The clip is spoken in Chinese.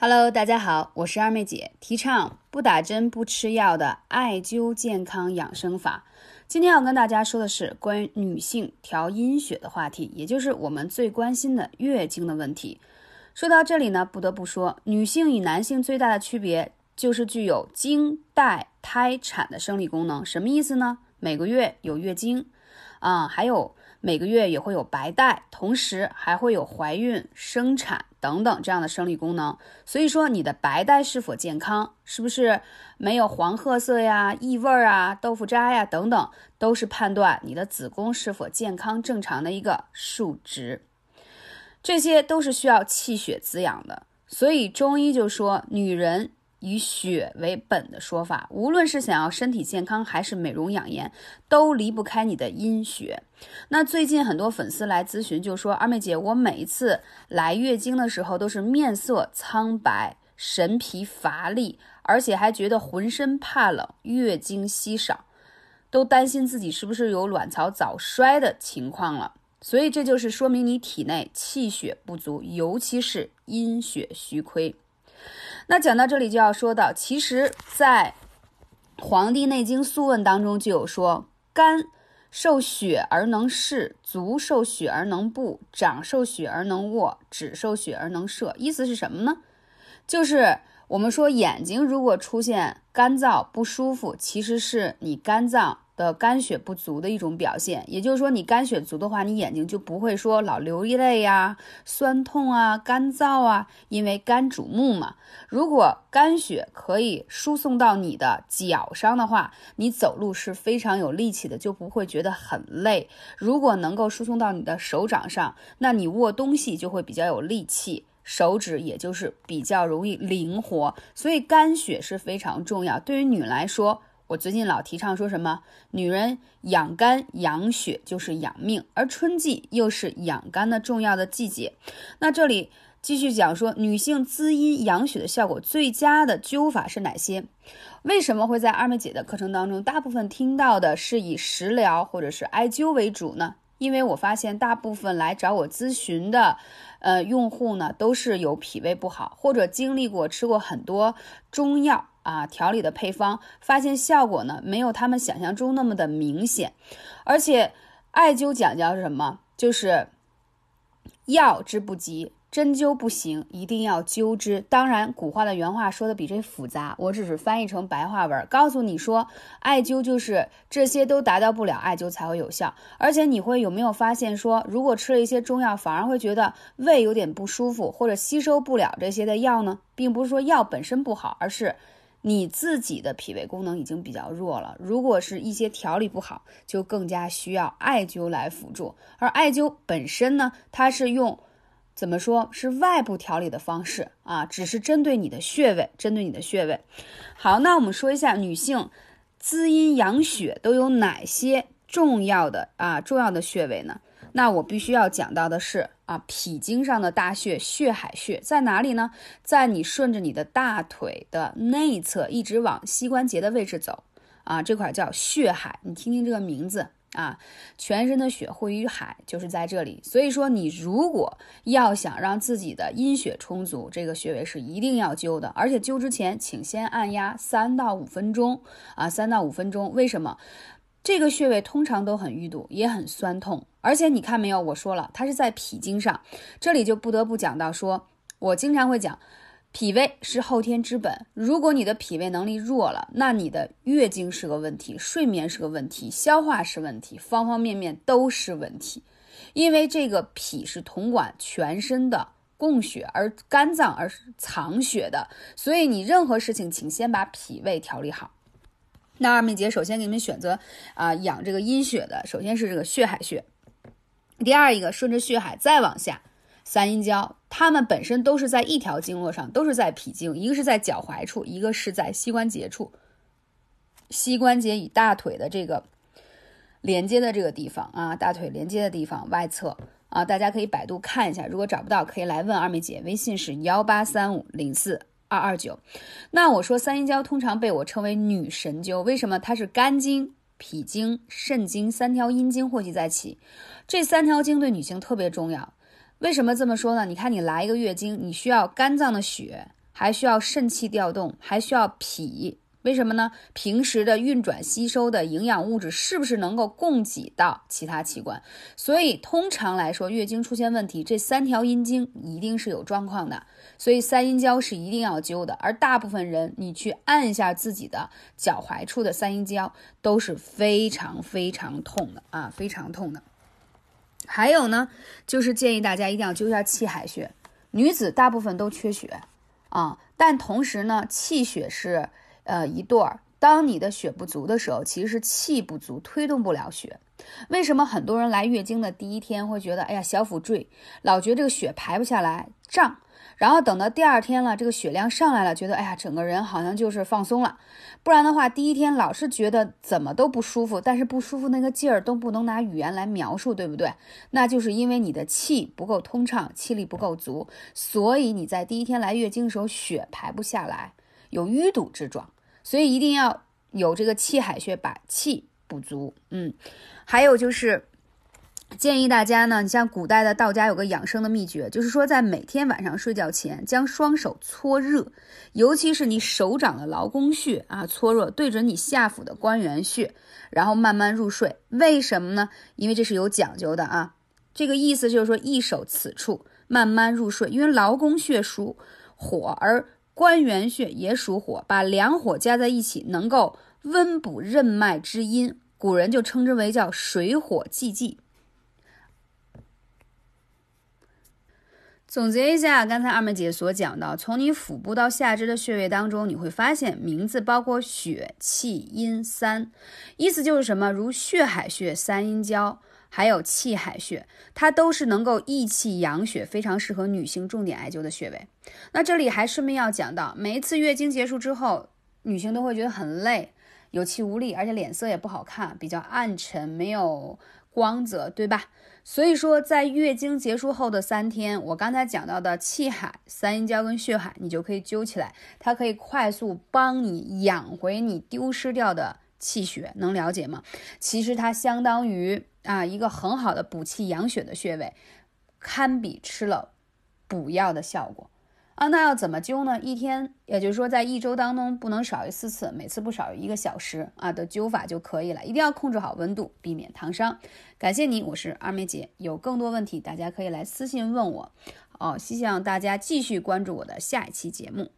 Hello，大家好，我是二妹姐，提倡不打针不吃药的艾灸健康养生法。今天要跟大家说的是关于女性调阴血的话题，也就是我们最关心的月经的问题。说到这里呢，不得不说，女性与男性最大的区别就是具有经、带、胎、产的生理功能。什么意思呢？每个月有月经，啊，还有。每个月也会有白带，同时还会有怀孕、生产等等这样的生理功能。所以说，你的白带是否健康，是不是没有黄褐色呀、异味啊、豆腐渣呀等等，都是判断你的子宫是否健康正常的一个数值。这些都是需要气血滋养的。所以中医就说，女人。以血为本的说法，无论是想要身体健康还是美容养颜，都离不开你的阴血。那最近很多粉丝来咨询，就说二妹姐，我每一次来月经的时候都是面色苍白、神疲乏力，而且还觉得浑身怕冷、月经稀少，都担心自己是不是有卵巢早衰的情况了。所以这就是说明你体内气血不足，尤其是阴血虚亏。那讲到这里就要说到，其实，在《黄帝内经·素问》当中就有说：肝受血而能视，足受血而能步，掌受血而能握，指受血而能射。意思是什么呢？就是我们说眼睛如果出现干燥不舒服，其实是你肝脏。的肝血不足的一种表现，也就是说，你肝血足的话，你眼睛就不会说老流一泪呀、酸痛啊、干燥啊，因为肝主目嘛。如果肝血可以输送到你的脚上的话，你走路是非常有力气的，就不会觉得很累。如果能够输送到你的手掌上，那你握东西就会比较有力气，手指也就是比较容易灵活。所以肝血是非常重要，对于女来说。我最近老提倡说什么，女人养肝养血就是养命，而春季又是养肝的重要的季节。那这里继续讲说，女性滋阴养血的效果最佳的灸法是哪些？为什么会在二妹姐的课程当中，大部分听到的是以食疗或者是艾灸为主呢？因为我发现大部分来找我咨询的，呃，用户呢都是有脾胃不好，或者经历过吃过很多中药。啊，调理的配方发现效果呢，没有他们想象中那么的明显，而且艾灸讲究是什么？就是药之不及，针灸不行，一定要灸之。当然，古话的原话说的比这复杂，我只是翻译成白话文，告诉你说，艾灸就是这些都达到不了，艾灸才会有效。而且你会有没有发现说，如果吃了一些中药，反而会觉得胃有点不舒服，或者吸收不了这些的药呢？并不是说药本身不好，而是。你自己的脾胃功能已经比较弱了，如果是一些调理不好，就更加需要艾灸来辅助。而艾灸本身呢，它是用怎么说是外部调理的方式啊，只是针对你的穴位，针对你的穴位。好，那我们说一下女性滋阴养血都有哪些重要的啊重要的穴位呢？那我必须要讲到的是啊，脾经上的大穴血海穴在哪里呢？在你顺着你的大腿的内侧一直往膝关节的位置走啊，这块叫血海。你听听这个名字啊，全身的血汇于海，就是在这里。所以说，你如果要想让自己的阴血充足，这个穴位是一定要灸的，而且灸之前请先按压三到五分钟啊，三到五分钟。为什么？这个穴位通常都很淤堵，也很酸痛，而且你看没有，我说了，它是在脾经上，这里就不得不讲到说，我经常会讲，脾胃是后天之本，如果你的脾胃能力弱了，那你的月经是个问题，睡眠是个问题，消化是问题，方方面面都是问题，因为这个脾是统管全身的供血，而肝脏而是藏血的，所以你任何事情，请先把脾胃调理好。那二妹姐首先给你们选择啊养这个阴血的，首先是这个血海穴，第二一个顺着血海再往下，三阴交，它们本身都是在一条经络上，都是在脾经，一个是在脚踝处，一个是在膝关节处，膝关节与大腿的这个连接的这个地方啊，大腿连接的地方外侧啊，大家可以百度看一下，如果找不到可以来问二妹姐，微信是幺八三五零四。二二九，那我说三阴交通常被我称为女神灸，为什么？它是肝经、脾经、肾经三条阴经汇集在一起，这三条经对女性特别重要。为什么这么说呢？你看，你来一个月经，你需要肝脏的血。还需要肾气调动，还需要脾。为什么呢？平时的运转吸收的营养物质是不是能够供给到其他器官？所以通常来说，月经出现问题，这三条阴经一定是有状况的。所以三阴交是一定要灸的。而大部分人，你去按一下自己的脚踝处的三阴交，都是非常非常痛的啊，非常痛的。还有呢，就是建议大家一定要灸一下气海穴。女子大部分都缺血啊，但同时呢，气血是。呃，一对儿，当你的血不足的时候，其实是气不足，推动不了血。为什么很多人来月经的第一天会觉得，哎呀，小腹坠，老觉得这个血排不下来，胀。然后等到第二天了，这个血量上来了，觉得，哎呀，整个人好像就是放松了。不然的话，第一天老是觉得怎么都不舒服，但是不舒服那个劲儿都不能拿语言来描述，对不对？那就是因为你的气不够通畅，气力不够足，所以你在第一天来月经的时候，血排不下来，有淤堵之状。所以一定要有这个气海穴，把气补足。嗯，还有就是建议大家呢，你像古代的道家有个养生的秘诀，就是说在每天晚上睡觉前，将双手搓热，尤其是你手掌的劳宫穴啊，搓热对准你下腹的关元穴，然后慢慢入睡。为什么呢？因为这是有讲究的啊。这个意思就是说，一手此处慢慢入睡，因为劳宫穴属火，而关元穴也属火，把两火加在一起，能够温补任脉之阴，古人就称之为叫水火既济。总结一下刚才二妹姐所讲的，从你腹部到下肢的穴位当中，你会发现名字包括血、气、阴三，意思就是什么？如血海穴、三阴交。还有气海穴，它都是能够益气养血，非常适合女性重点艾灸的穴位。那这里还顺便要讲到，每一次月经结束之后，女性都会觉得很累，有气无力，而且脸色也不好看，比较暗沉，没有光泽，对吧？所以说，在月经结束后的三天，我刚才讲到的气海、三阴交跟血海，你就可以灸起来，它可以快速帮你养回你丢失掉的气血，能了解吗？其实它相当于。啊，一个很好的补气养血的穴位，堪比吃了补药的效果啊。那要怎么灸呢？一天，也就是说在一周当中不能少于四次，每次不少于一个小时啊的灸法就可以了。一定要控制好温度，避免烫伤。感谢你，我是二妹姐。有更多问题，大家可以来私信问我。哦，希望大家继续关注我的下一期节目。